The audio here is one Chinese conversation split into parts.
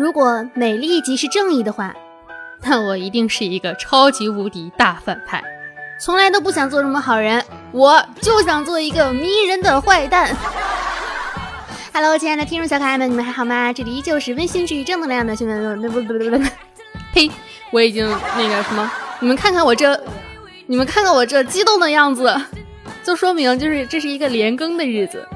如果美丽即是正义的话，那我一定是一个超级无敌大反派。从来都不想做什么好人，我就想做一个迷人的坏蛋。Hello，亲爱的听众小可爱们，你们还好吗？这里依旧是温馨治愈正能量的新闻。不不不不不，呸！我已经那个什么，你们看看我这，你们看看我这激动的样子，就说明就是这是一个连更的日子。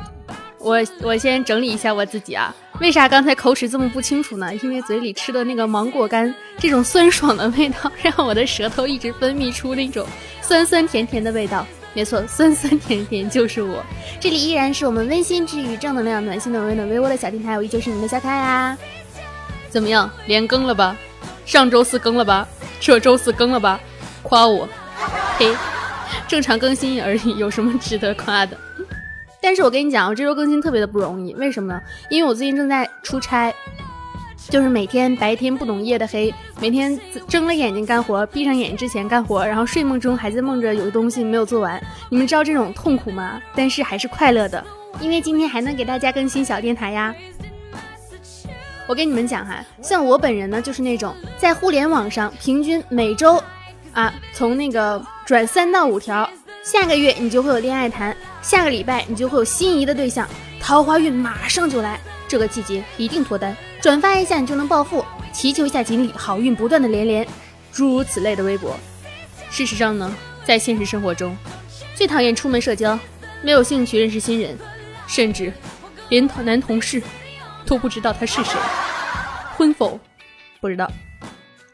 我我先整理一下我自己啊。为啥刚才口齿这么不清楚呢？因为嘴里吃的那个芒果干，这种酸爽的味道，让我的舌头一直分泌出那种酸酸甜甜的味道。没错，酸酸甜甜就是我。这里依然是我们温馨治愈、正能量、暖心暖胃暖微窝的小电台，我依旧是你们的小可爱啊。怎么样，连更了吧？上周四更了吧？这周四更了吧？夸我？嘿，正常更新而已，有什么值得夸的？但是我跟你讲，我这周更新特别的不容易，为什么呢？因为我最近正在出差，就是每天白天不懂夜的黑，每天睁了眼睛干活，闭上眼睛之前干活，然后睡梦中还在梦着有个东西没有做完。你们知道这种痛苦吗？但是还是快乐的，因为今天还能给大家更新小电台呀。我跟你们讲哈，像我本人呢，就是那种在互联网上平均每周啊，从那个转三到五条。下个月你就会有恋爱谈，下个礼拜你就会有心仪的对象，桃花运马上就来，这个季节一定脱单，转发一下你就能暴富，祈求一下锦鲤，好运不断的连连，诸如此类的微博。事实上呢，在现实生活中，最讨厌出门社交，没有兴趣认识新人，甚至连男同事都不知道他是谁，婚否？不知道。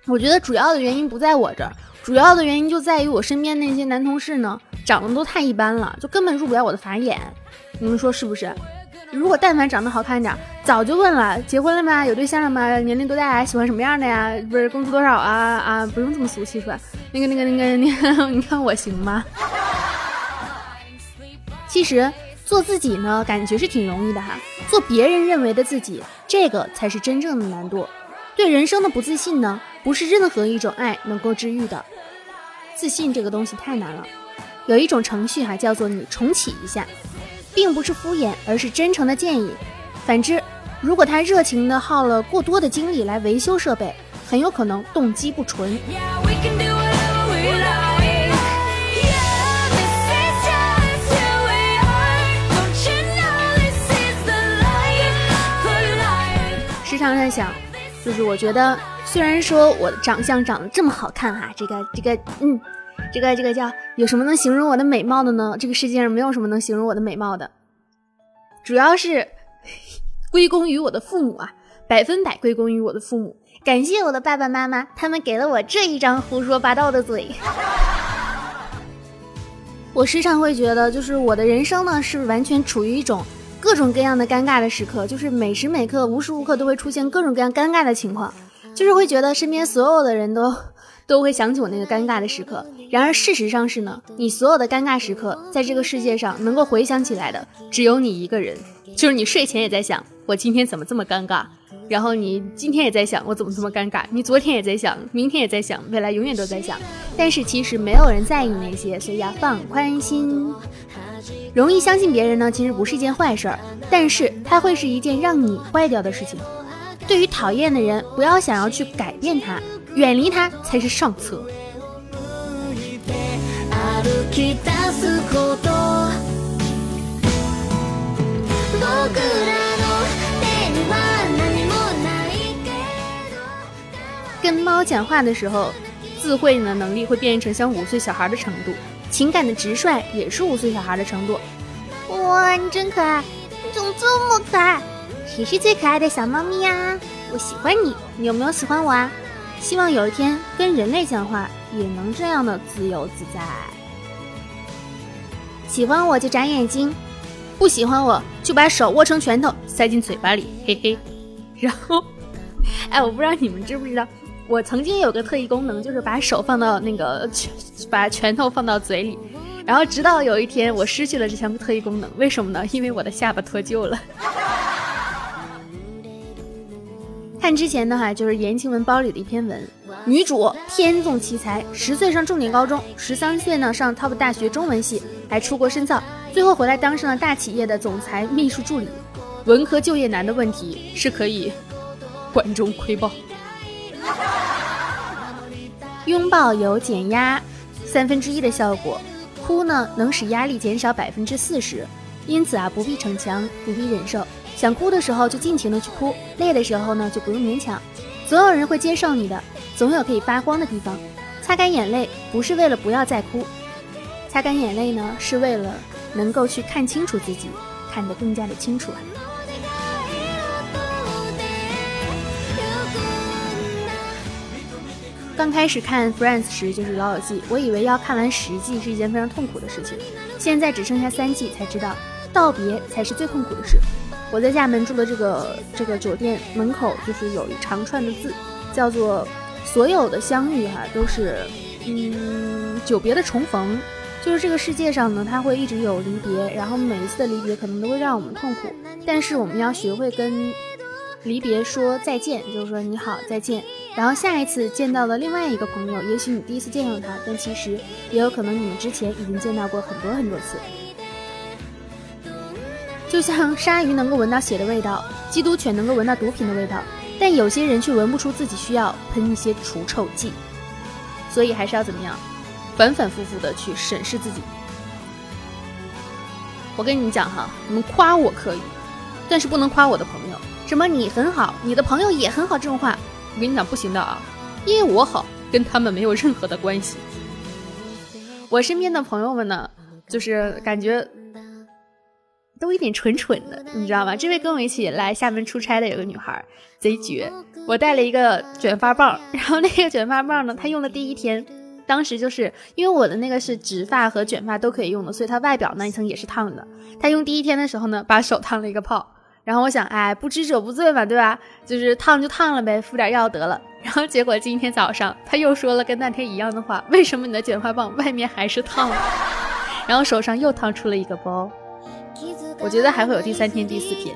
我觉得主要的原因不在我这儿，主要的原因就在于我身边那些男同事呢。长得都太一般了，就根本入不了我的法眼，你们说是不是？如果但凡长得好看点，早就问了，结婚了吗？有对象了吗？年龄多大呀？喜欢什么样的呀？不是工资多少啊？啊，不用这么俗气是吧？那个那个那个，你 你看我行吗？其实做自己呢，感觉是挺容易的哈。做别人认为的自己，这个才是真正的难度。对人生的不自信呢，不是任何一种爱能够治愈的。自信这个东西太难了。有一种程序哈，叫做你重启一下，并不是敷衍，而是真诚的建议。反之，如果他热情的耗了过多的精力来维修设备，很有可能动机不纯。时常在想，就是我觉得，虽然说我的长相长得这么好看哈，这个这个，嗯。这个这个叫有什么能形容我的美貌的呢？这个世界上没有什么能形容我的美貌的，主要是 归功于我的父母啊，百分百归功于我的父母。感谢我的爸爸妈妈，他们给了我这一张胡说八道的嘴。我时常会觉得，就是我的人生呢，是完全处于一种各种各样的尴尬的时刻，就是每时每刻、无时无刻都会出现各种各样尴尬的情况，就是会觉得身边所有的人都。都会想起我那个尴尬的时刻。然而事实上是呢，你所有的尴尬时刻，在这个世界上能够回想起来的，只有你一个人。就是你睡前也在想，我今天怎么这么尴尬？然后你今天也在想，我怎么这么尴尬？你昨天也在想，明天也在想，未来永远都在想。但是其实没有人在意那些，所以要放宽心。容易相信别人呢，其实不是一件坏事儿，但是它会是一件让你坏掉的事情。对于讨厌的人，不要想要去改变他。远离他才是上策。跟猫讲话的时候，智慧的能力会变成像五岁小孩的程度，情感的直率也是五岁小孩的程度。哇，你真可爱，你怎么这么可爱？谁是最可爱的小猫咪呀？我喜欢你，你有没有喜欢我啊？希望有一天跟人类讲话也能这样的自由自在。喜欢我就眨眼睛，不喜欢我就把手握成拳头塞进嘴巴里，嘿嘿。然后，哎，我不知道你们知不知道，我曾经有个特异功能，就是把手放到那个拳，把拳头放到嘴里。然后直到有一天我失去了这项特异功能，为什么呢？因为我的下巴脱臼了。看之前的哈，就是言情文包里的一篇文，女主天纵奇才，十岁上重点高中，十三岁呢上 top 大学中文系，还出国深造，最后回来当上了大企业的总裁秘书助理。文科就业难的问题是可以管中窥豹。拥抱有减压三分之一的效果，哭呢能使压力减少百分之四十，因此啊不必逞强，不必忍受。想哭的时候就尽情的去哭，累的时候呢就不用勉强。总有人会接受你的，总有可以发光的地方。擦干眼泪不是为了不要再哭，擦干眼泪呢是为了能够去看清楚自己，看得更加的清楚。刚开始看《Friends》时就是《老友记》，我以为要看完十季是一件非常痛苦的事情，现在只剩下三季才知道，道别才是最痛苦的事。我在厦门住的这个这个酒店门口，就是有一长串的字，叫做“所有的相遇哈都是嗯久别的重逢”，就是这个世界上呢，它会一直有离别，然后每一次的离别可能都会让我们痛苦，但是我们要学会跟离别说再见，就是说你好再见。然后下一次见到了另外一个朋友，也许你第一次见到他，但其实也有可能你们之前已经见到过很多很多次。就像鲨鱼能够闻到血的味道，缉毒犬能够闻到毒品的味道，但有些人却闻不出自己需要喷一些除臭剂。所以还是要怎么样，反反复复的去审视自己。我跟你们讲哈，你们夸我可以，但是不能夸我的朋友。什么你很好，你的朋友也很好这种话。我跟你讲不行的啊，因为我好，跟他们没有任何的关系。我身边的朋友们呢，就是感觉都有点蠢蠢的，你知道吗？这位跟我一起来厦门出差的有个女孩，贼绝。我带了一个卷发棒，然后那个卷发棒呢，她用的第一天，当时就是因为我的那个是直发和卷发都可以用的，所以它外表那一层也是烫的。她用第一天的时候呢，把手烫了一个泡。然后我想，哎，不知者不罪嘛，对吧？就是烫就烫了呗，敷点药得了。然后结果今天早上她又说了跟那天一样的话，为什么你的卷发棒外面还是烫的？然后手上又烫出了一个包。我觉得还会有第三天、第四天。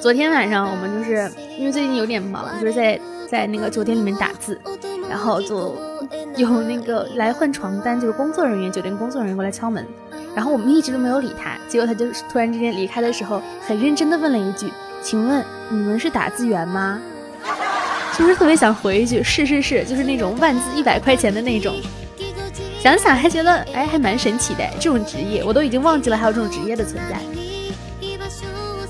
昨天晚上我们就是因为最近有点忙，就是在在那个酒店里面打字，然后就有那个来换床单，就是工作人员，酒店工作人员过来敲门。然后我们一直都没有理他，结果他就突然之间离开的时候，很认真的问了一句：“请问你们是打字员吗？” 是不是特别想回一句：“是是是，就是那种万字一百块钱的那种。”想想还觉得哎，还蛮神奇的这种职业，我都已经忘记了还有这种职业的存在。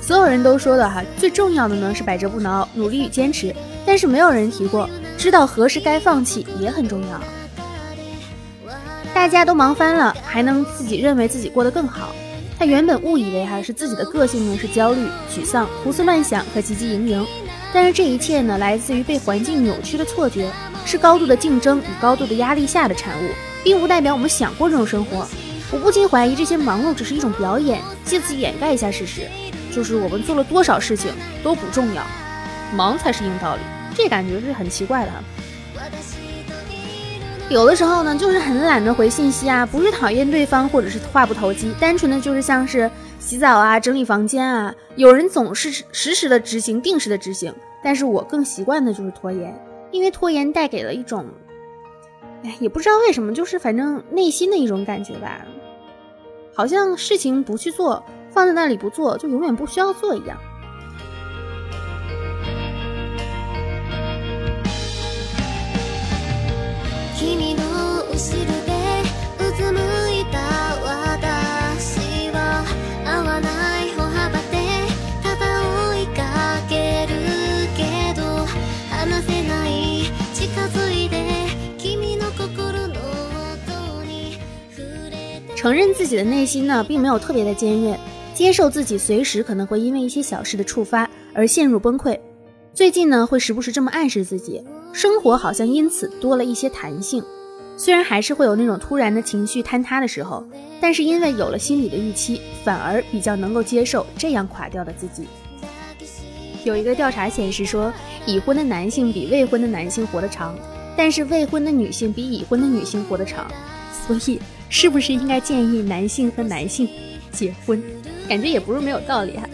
所有人都说的哈，最重要的呢是百折不挠，努力与坚持，但是没有人提过知道何时该放弃也很重要。大家都忙翻了，还能自己认为自己过得更好？他原本误以为哈是自己的个性呢是焦虑、沮丧、胡思乱想和汲汲营营，但是这一切呢来自于被环境扭曲的错觉，是高度的竞争与高度的压力下的产物，并不代表我们想过这种生活。我不禁怀疑这些忙碌只是一种表演，借此掩盖一下事实，就是我们做了多少事情都不重要，忙才是硬道理。这感觉是很奇怪的哈。有的时候呢，就是很懒得回信息啊，不是讨厌对方，或者是话不投机，单纯的就是像是洗澡啊、整理房间啊。有人总是实时的执行、定时的执行，但是我更习惯的就是拖延，因为拖延带给了一种，哎，也不知道为什么，就是反正内心的一种感觉吧，好像事情不去做，放在那里不做，就永远不需要做一样。承认自己的内心呢，并没有特别的坚韧，接受自己随时可能会因为一些小事的触发而陷入崩溃。最近呢，会时不时这么暗示自己，生活好像因此多了一些弹性。虽然还是会有那种突然的情绪坍塌的时候，但是因为有了心理的预期，反而比较能够接受这样垮掉的自己。有一个调查显示说，已婚的男性比未婚的男性活得长，但是未婚的女性比已婚的女性活得长。所以。是不是应该建议男性和男性结婚？感觉也不是没有道理哈。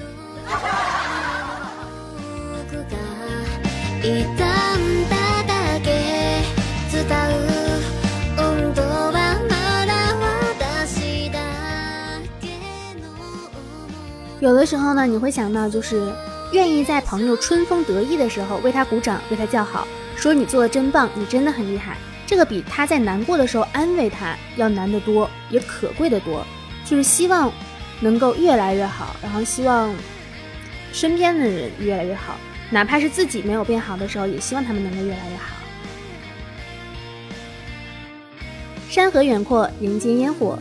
有的时候呢，你会想到，就是愿意在朋友春风得意的时候为他鼓掌，为他叫好，说你做的真棒，你真的很厉害。这个比他在难过的时候安慰他要难得多，也可贵的多。就是希望能够越来越好，然后希望身边的人越来越好，哪怕是自己没有变好的时候，也希望他们能够越来越好。山河远阔，人间烟火。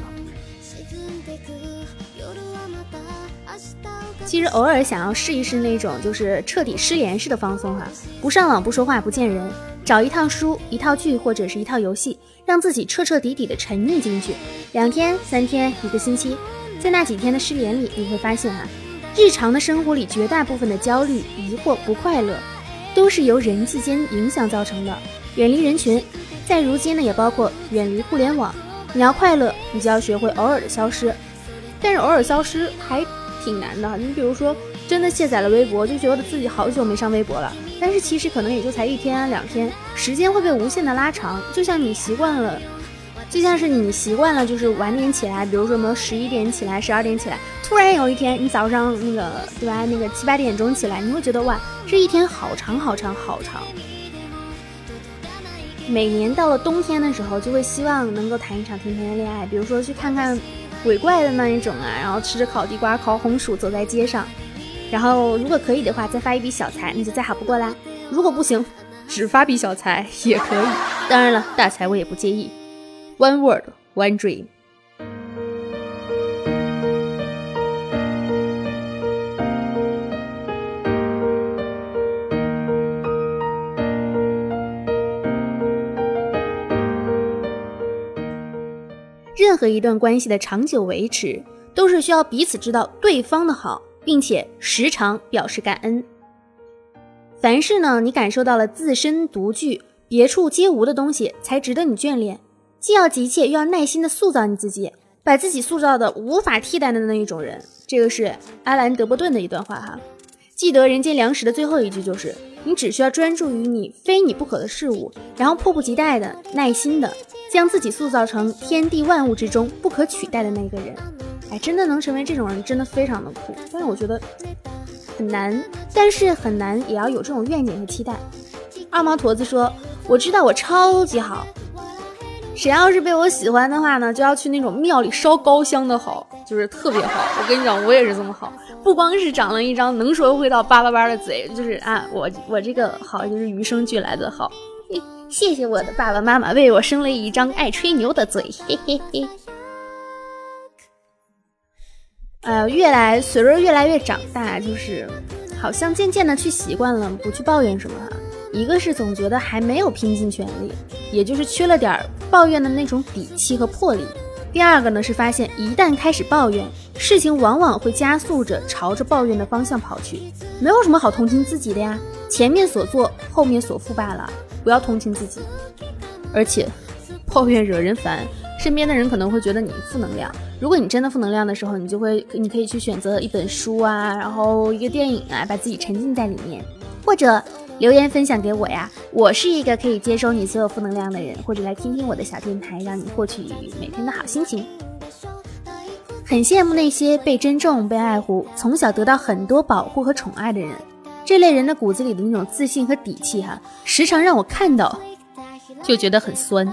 其实偶尔想要试一试那种就是彻底失联式的放松哈，不上网不说话不见人，找一套书一套剧或者是一套游戏，让自己彻彻底底的沉溺进去，两天三天一个星期，在那几天的失联里，你会发现啊，日常的生活里绝大部分的焦虑、疑惑、不快乐，都是由人际间影响造成的。远离人群，在如今呢也包括远离互联网。你要快乐，你就要学会偶尔的消失，但是偶尔消失还。挺难的，你比如说，真的卸载了微博，就觉得自己好久没上微博了，但是其实可能也就才一天两天，时间会被无限的拉长。就像你习惯了，就像是你习惯了，就是晚点起来，比如说什么十一点起来，十二点起来，突然有一天你早上那个对吧，那个七八点钟起来，你会觉得哇，这一天好长好长好长。每年到了冬天的时候，就会希望能够谈一场甜甜的恋爱，比如说去看看。鬼怪的那一种啊，然后吃着烤地瓜、烤红薯走在街上，然后如果可以的话，再发一笔小财，那就再好不过啦。如果不行，只发笔小财也可以。当然了，大财我也不介意。One word, one dream。任何一段关系的长久维持，都是需要彼此知道对方的好，并且时常表示感恩。凡是呢，你感受到了自身独具、别处皆无的东西，才值得你眷恋。既要急切，又要耐心的塑造你自己，把自己塑造的无法替代的那一种人。这个是阿兰·德伯顿的一段话哈。记得《人间粮食》的最后一句就是：你只需要专注于你非你不可的事物，然后迫不及待的、耐心的。将自己塑造成天地万物之中不可取代的那个人，哎，真的能成为这种人，真的非常的酷。但是我觉得很难，但是很难也要有这种愿景和期待。二毛驼子说：“我知道我超级好，谁要是被我喜欢的话呢，就要去那种庙里烧高香的好，就是特别好。我跟你讲，我也是这么好，不光是长了一张能说会道叭叭叭的嘴，就是啊，我我这个好就是与生俱来的好。”谢谢我的爸爸妈妈为我生了一张爱吹牛的嘴，嘿嘿嘿。哎呀，越来随着越来越长大，就是好像渐渐的去习惯了不去抱怨什么。一个是总觉得还没有拼尽全力，也就是缺了点抱怨的那种底气和魄力。第二个呢是发现一旦开始抱怨，事情往往会加速着朝着抱怨的方向跑去。没有什么好同情自己的呀，前面所做，后面所负罢了。不要同情自己，而且抱怨惹人烦，身边的人可能会觉得你负能量。如果你真的负能量的时候，你就会，你可以去选择一本书啊，然后一个电影啊，把自己沉浸在里面，或者留言分享给我呀。我是一个可以接收你所有负能量的人，或者来听听我的小电台，让你获取每天的好心情。很羡慕那些被珍重、被爱护，从小得到很多保护和宠爱的人。这类人的骨子里的那种自信和底气，哈，时常让我看到就觉得很酸，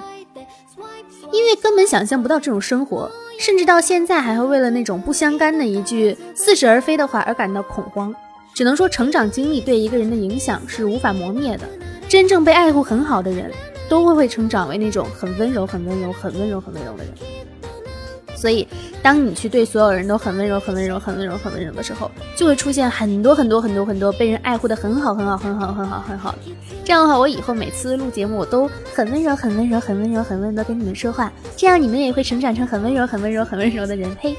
因为根本想象不到这种生活，甚至到现在还会为了那种不相干的一句似是而非的话而感到恐慌。只能说，成长经历对一个人的影响是无法磨灭的。真正被爱护很好的人，都会会成长为那种很温柔、很温柔、很温柔、很温柔的人。所以，当你去对所有人都很温柔、很温柔、很温柔、很温柔的时候，就会出现很多很多很多很多被人爱护的很好、很好、很好、很好、很好。这样的话，我以后每次录节目，我都很温柔、很温柔、很温柔、很温柔跟你们说话，这样你们也会成长成很温柔、很温柔、很温柔的人。嘿，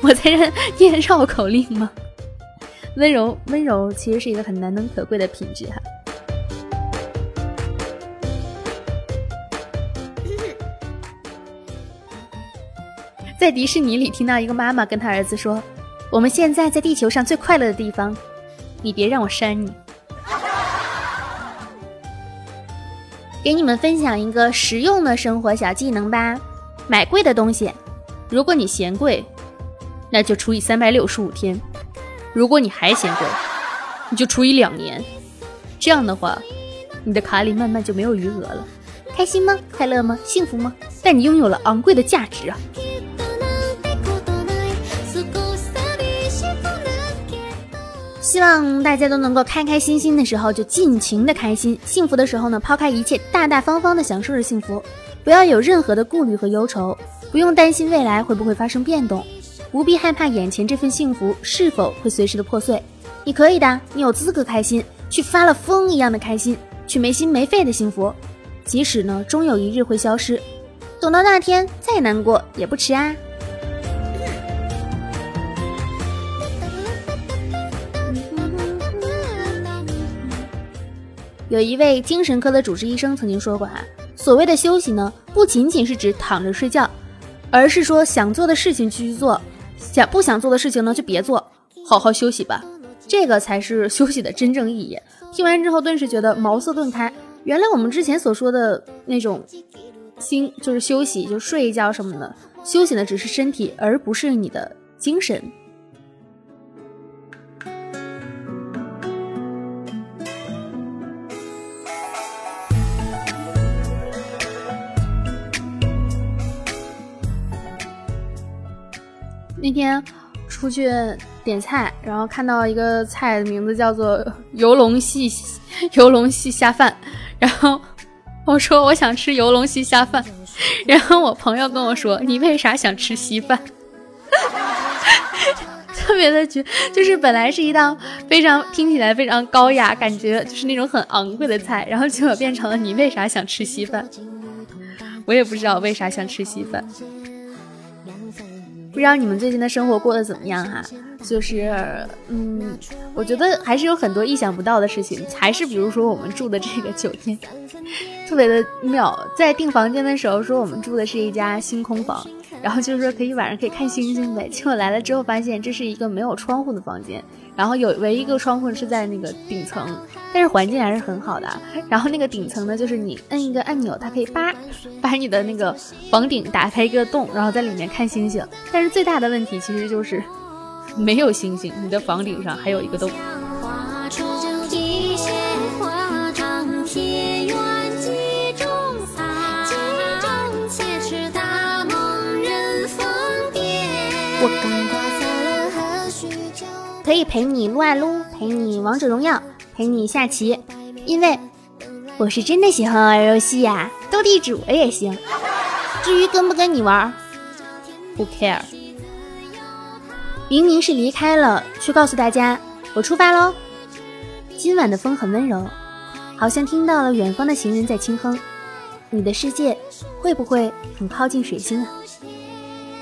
我在这念绕口令吗？温柔，温柔其实是一个很难能可贵的品质哈。在迪士尼里听到一个妈妈跟他儿子说：“我们现在在地球上最快乐的地方，你别让我扇你。”给你们分享一个实用的生活小技能吧。买贵的东西，如果你嫌贵，那就除以三百六十五天。如果你还嫌贵，你就除以两年。这样的话，你的卡里慢慢就没有余额了。开心吗？快乐吗？幸福吗？但你拥有了昂贵的价值啊！希望大家都能够开开心心的时候就尽情的开心，幸福的时候呢抛开一切，大大方方的享受着幸福，不要有任何的顾虑和忧愁，不用担心未来会不会发生变动，不必害怕眼前这份幸福是否会随时的破碎。你可以的，你有资格开心，去发了疯一样的开心，去没心没肺的幸福。即使呢，终有一日会消失，等到那天再难过也不迟啊。有一位精神科的主治医生曾经说过啊，所谓的休息呢，不仅仅是指躺着睡觉，而是说想做的事情去做，想不想做的事情呢就别做，好好休息吧，这个才是休息的真正意义。听完之后，顿时觉得茅塞顿开。原来我们之前所说的那种心，就是休息，就睡一觉什么的，休息的只是身体，而不是你的精神。那天出去点菜，然后看到一个菜的名字叫做游龙戏游龙戏虾饭。然后我说我想吃游龙戏虾饭，然后我朋友跟我说你为啥想吃稀饭？特别的绝，就是本来是一道非常听起来非常高雅，感觉就是那种很昂贵的菜，然后结果变成了你为啥想吃稀饭？我也不知道为啥想吃稀饭。不知道你们最近的生活过得怎么样哈？就是，嗯，我觉得还是有很多意想不到的事情，还是比如说我们住的这个酒店，特别的妙。在订房间的时候说我们住的是一家星空房。然后就是说可以晚上可以看星星呗，结果来了之后发现这是一个没有窗户的房间，然后有唯一一个窗户是在那个顶层，但是环境还是很好的。然后那个顶层呢，就是你摁一个按钮，它可以叭把你的那个房顶打开一个洞，然后在里面看星星。但是最大的问题其实就是没有星星，你的房顶上还有一个洞。可以陪你撸啊撸，陪你王者荣耀，陪你下棋，因为我是真的喜欢玩游戏呀，斗地主也行。至于跟不跟你玩，不 care。明明是离开了，却告诉大家我出发喽。今晚的风很温柔，好像听到了远方的行人在轻哼。你的世界会不会很靠近水星啊？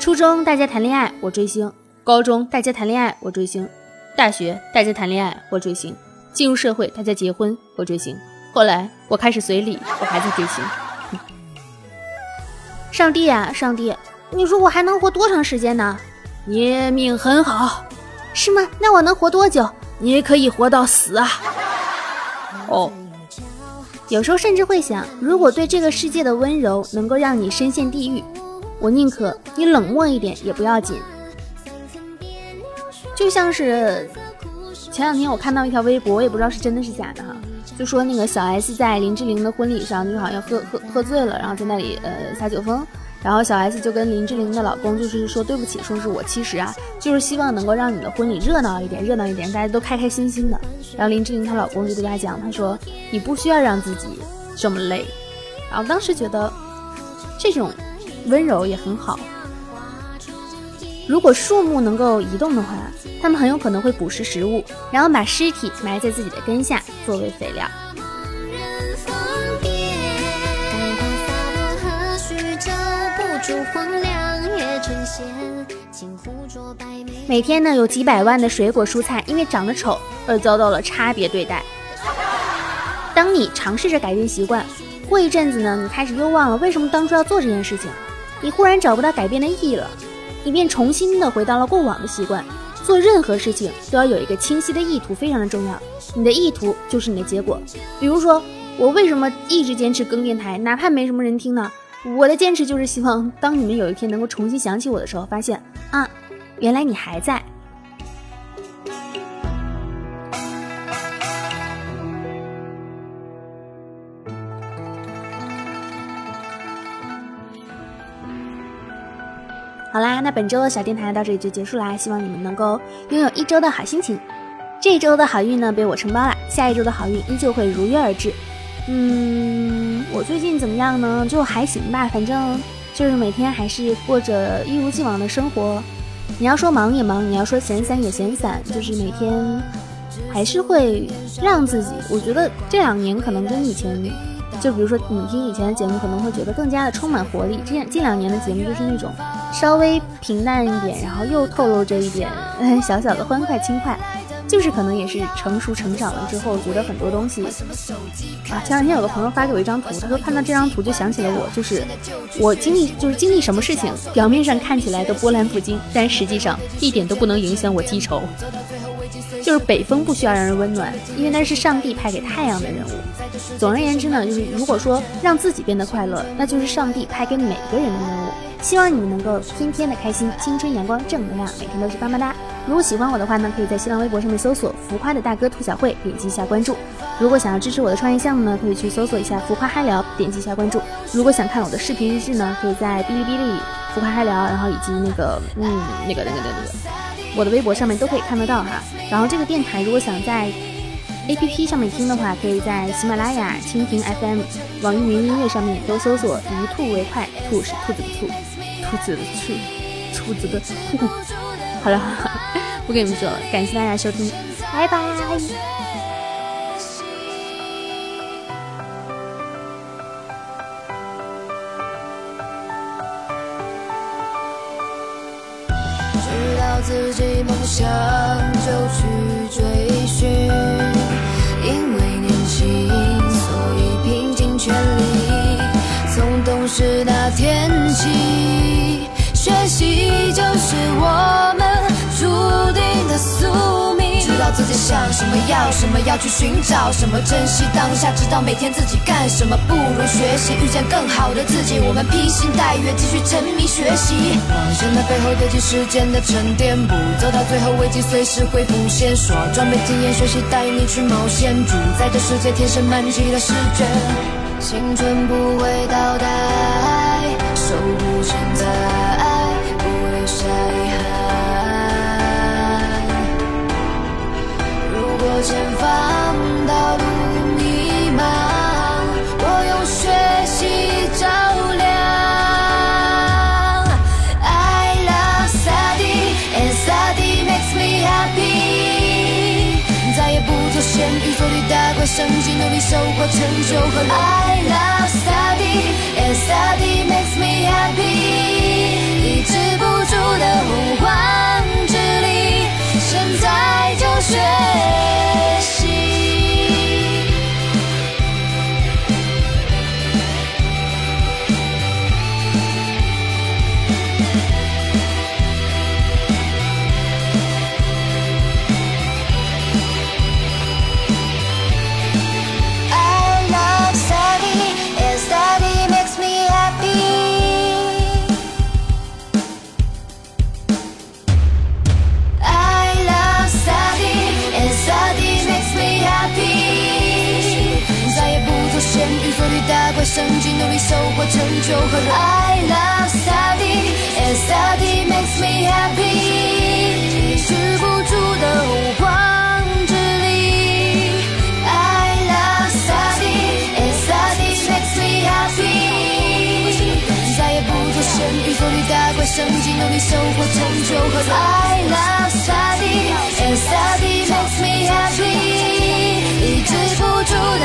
初中大家谈恋爱，我追星；高中大家谈恋爱，我追星；大学大家谈恋爱，我追星；进入社会大家结婚，我追星。后来我开始随礼，我还在追星。上帝啊，上帝，你说我还能活多长时间呢？你命很好，是吗？那我能活多久？你可以活到死啊！哦，有时候甚至会想，如果对这个世界的温柔能够让你深陷地狱。我宁可你冷漠一点也不要紧，就像是前两天我看到一条微博，我也不知道是真的是假的哈，就说那个小 S 在林志玲的婚礼上，就好像喝喝喝醉了，然后在那里呃撒酒疯，然后小 S 就跟林志玲的老公就是说对不起，说是我其实啊就是希望能够让你的婚礼热闹一点，热闹一点，大家都开开心心的。然后林志玲她老公就对她讲，他说你不需要让自己这么累。然后当时觉得这种。温柔也很好。如果树木能够移动的话，它们很有可能会捕食食物，然后把尸体埋在自己的根下作为肥料。每天呢，有几百万的水果蔬菜因为长得丑而遭到了差别对待。当你尝试着改变习惯，过一阵子呢，你开始又忘了为什么当初要做这件事情。你忽然找不到改变的意义了，你便重新的回到了过往的习惯。做任何事情都要有一个清晰的意图，非常的重要。你的意图就是你的结果。比如说，我为什么一直坚持更电台，哪怕没什么人听呢？我的坚持就是希望，当你们有一天能够重新想起我的时候，发现啊，原来你还在。啦，那本周的小电台到这里就结束啦，希望你们能够拥有一周的好心情。这一周的好运呢被我承包了，下一周的好运依旧会如约而至。嗯，我最近怎么样呢？就还行吧，反正就是每天还是过着一如既往的生活。你要说忙也忙，你要说闲散也闲散，就是每天还是会让自己。我觉得这两年可能跟以前。就比如说，你听以前的节目，可能会觉得更加的充满活力。这样近两年的节目就是那种稍微平淡一点，然后又透露着一点小小的欢快轻快。就是可能也是成熟成长了之后，觉得很多东西啊。前两天有个朋友发给我一张图，他说看到这张图就想起了我，就是我经历就是经历什么事情，表面上看起来都波澜不惊，但实际上一点都不能影响我记仇。就是北风不需要让人温暖，因为那是上帝派给太阳的任务。总而言之呢，就是如果说让自己变得快乐，那就是上帝派给每个人的任务。希望你们能够天天的开心，青春阳光正能量，每天都是棒棒哒。如果喜欢我的话呢，可以在新浪微博上面搜索“浮夸的大哥兔小慧”，点击一下关注。如果想要支持我的创业项目呢，可以去搜索一下“浮夸嗨聊”，点击一下关注。如果想看我的视频日志呢，可以在哔哩哔哩“浮夸嗨聊”，然后以及那个嗯那个那个那个。我的微博上面都可以看得到哈，然后这个电台如果想在 A P P 上面听的话，可以在喜马拉雅、蜻蜓 F M、网易云音乐上面都搜索“一兔为快”，兔是兔子的兔，兔子的兔，兔子的兔。好了，不跟你们说了，感谢大家收听，拜拜。自己梦想就去追寻，因为年轻，所以拼尽全力。从懂事那天起，学习想什么，要什么，要去寻找什么，珍惜当下，知道每天自己干什么，不如学习遇见更好的自己。我们披星戴月，继续沉迷学习，忘记那背后堆积时间的沉淀，不走到最后，危机随时会浮现。说装备经验，学习带你去冒险，主宰这世界，天生满级的试卷，青春不会倒带，守护现在。也不做咸鱼，做驴打怪，升级努力收获成就和爱。I love study and study makes me happy。抑制不住的洪荒之力，现在就学。甚至努力收获成就和 I love study and study makes me happy。止不住的目光之力。I love study and study makes me happy。再也不做咸鱼佛律大怪，甚至努力收获成就和 I love study and study makes me happy。止不住的。